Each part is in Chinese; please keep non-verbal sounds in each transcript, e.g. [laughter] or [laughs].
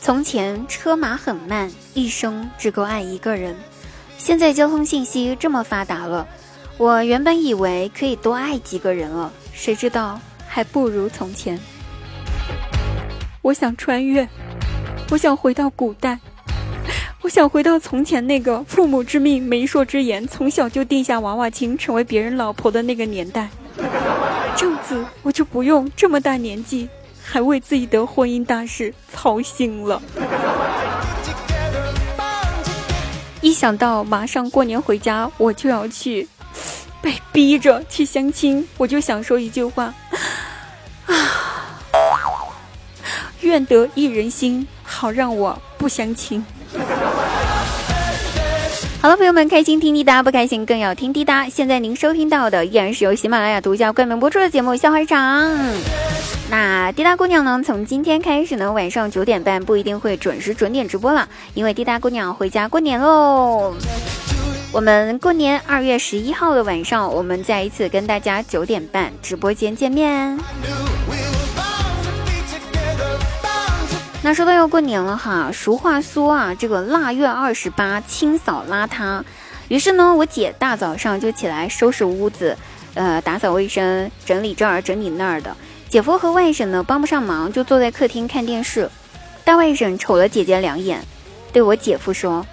从前车马很慢，一生只够爱一个人。现在交通信息这么发达了，我原本以为可以多爱几个人了，谁知道还不如从前。我想穿越，我想回到古代，我想回到从前那个父母之命媒妁之言，从小就定下娃娃亲，成为别人老婆的那个年代。[laughs] 这样子我就不用这么大年纪。还为自己的婚姻大事操心了。一想到马上过年回家，我就要去被逼着去相亲，我就想说一句话：啊，愿得一人心，好让我不相亲。好了，朋友们，开心听滴答，不开心更要听滴答。现在您收听到的依然是由喜马拉雅独家冠名播出的节目《笑话场》。那滴答姑娘呢？从今天开始呢，晚上九点半不一定会准时准点直播了，因为滴答姑娘回家过年喽。我们过年二月十一号的晚上，我们再一次跟大家九点半直播间见面。那说到要过年了哈，俗话说啊，这个腊月二十八清扫邋遢。于是呢，我姐大早上就起来收拾屋子，呃，打扫卫生，整理这儿整理那儿的。姐夫和外甥呢帮不上忙，就坐在客厅看电视。大外甥瞅了姐姐两眼，对我姐夫说：“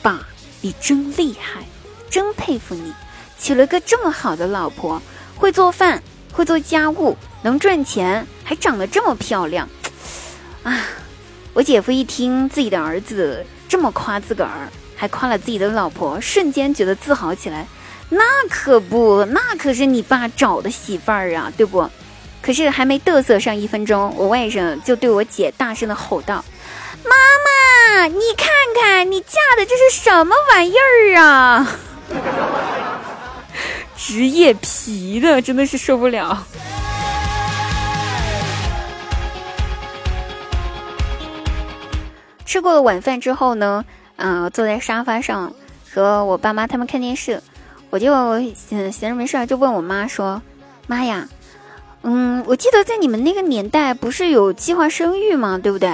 爸，你真厉害，真佩服你，娶了个这么好的老婆，会做饭，会做家务，能赚钱，还长得这么漂亮。”啊！我姐夫一听自己的儿子这么夸自个儿，还夸了自己的老婆，瞬间觉得自豪起来。那可不，那可是你爸找的媳妇儿啊，对不？可是还没嘚瑟上一分钟，我外甥就对我姐大声的吼道：“妈妈，你看看你嫁的这是什么玩意儿啊！[laughs] 职业皮的，真的是受不了。”吃过了晚饭之后呢，嗯，坐在沙发上和我爸妈他们看电视，我就闲闲着没事就问我妈说：“妈呀。”嗯，我记得在你们那个年代不是有计划生育吗？对不对？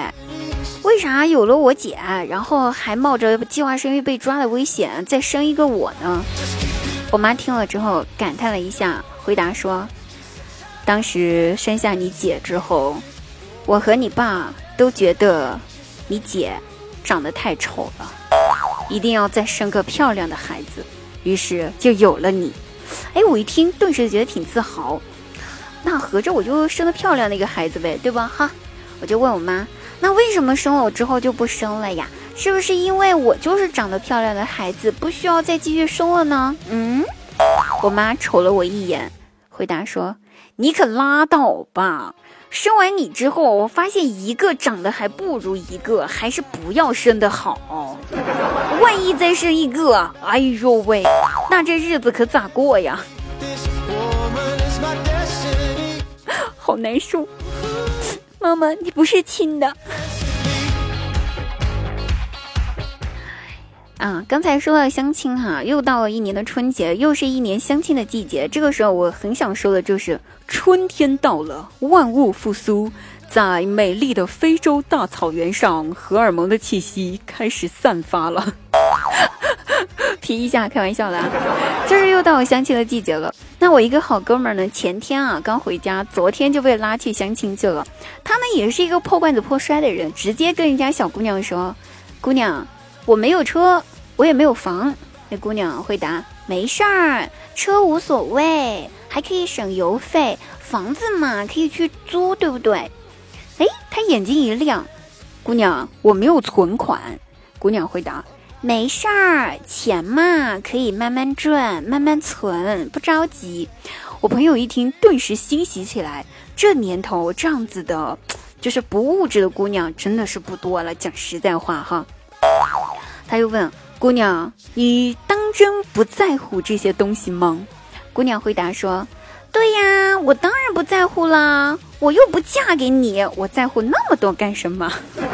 为啥有了我姐，然后还冒着计划生育被抓的危险再生一个我呢？我妈听了之后感叹了一下，回答说：“当时生下你姐之后，我和你爸都觉得你姐长得太丑了，一定要再生个漂亮的孩子，于是就有了你。”哎，我一听顿时觉得挺自豪。那合着我就生了漂亮的一个孩子呗，对吧？哈，我就问我妈，那为什么生了我之后就不生了呀？是不是因为我就是长得漂亮的孩子，不需要再继续生了呢？嗯，我妈瞅了我一眼，回答说：“你可拉倒吧！生完你之后，我发现一个长得还不如一个，还是不要生的好。万一再生一个，哎呦喂，那这日子可咋过呀？”好难受，妈妈，你不是亲的。啊，刚才说到相亲哈，又到了一年的春节，又是一年相亲的季节。这个时候，我很想说的就是春天到了，万物复苏，在美丽的非洲大草原上，荷尔蒙的气息开始散发了。[laughs] 皮一下，开玩笑的，就是又到了相亲的季节了。那我一个好哥们儿呢，前天啊刚回家，昨天就被拉去相亲去了。他呢也是一个破罐子破摔的人，直接跟人家小姑娘说：“姑娘，我没有车，我也没有房。”那姑娘回答：“没事儿，车无所谓，还可以省油费。房子嘛，可以去租，对不对？”哎，他眼睛一亮：“姑娘，我没有存款。”姑娘回答。没事儿，钱嘛可以慢慢赚，慢慢存，不着急。我朋友一听，顿时欣喜起来。这年头，这样子的，就是不物质的姑娘，真的是不多了。讲实在话哈，他又问姑娘：“你当真不在乎这些东西吗？”姑娘回答说：“对呀，我当然不在乎啦，我又不嫁给你，我在乎那么多干什么？” [laughs]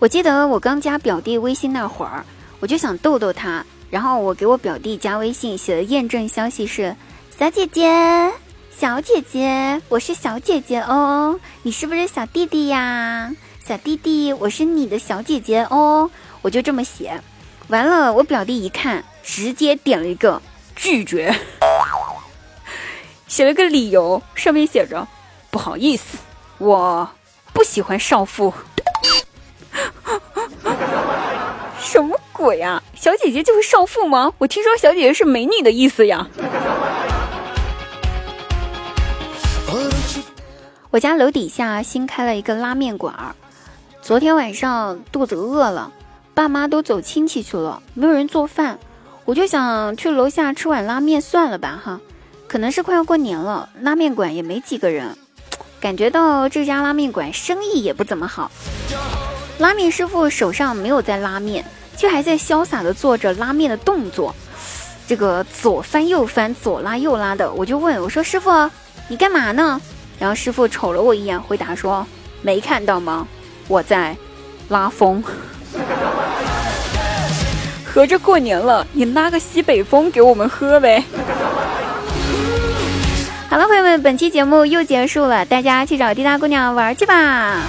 我记得我刚加表弟微信那会儿，我就想逗逗他，然后我给我表弟加微信写的验证消息是：小姐姐，小姐姐，我是小姐姐哦，你是不是小弟弟呀？小弟弟，我是你的小姐姐哦，我就这么写。完了，我表弟一看，直接点了一个拒绝，[laughs] 写了个理由，上面写着：不好意思，我不喜欢少妇。什么鬼啊！小姐姐就是少妇吗？我听说小姐姐是美女的意思呀。我家楼底下新开了一个拉面馆儿，昨天晚上肚子饿了，爸妈都走亲戚去了，没有人做饭，我就想去楼下吃碗拉面算了吧哈。可能是快要过年了，拉面馆也没几个人，感觉到这家拉面馆生意也不怎么好。拉面师傅手上没有在拉面，却还在潇洒的做着拉面的动作，这个左翻右翻，左拉右拉的。我就问我说：“师傅，你干嘛呢？”然后师傅瞅了我一眼，回答说：“没看到吗？我在拉风。合着过年了，你拉个西北风给我们喝呗。”好了，朋友们，本期节目又结束了，大家去找滴答姑娘玩去吧。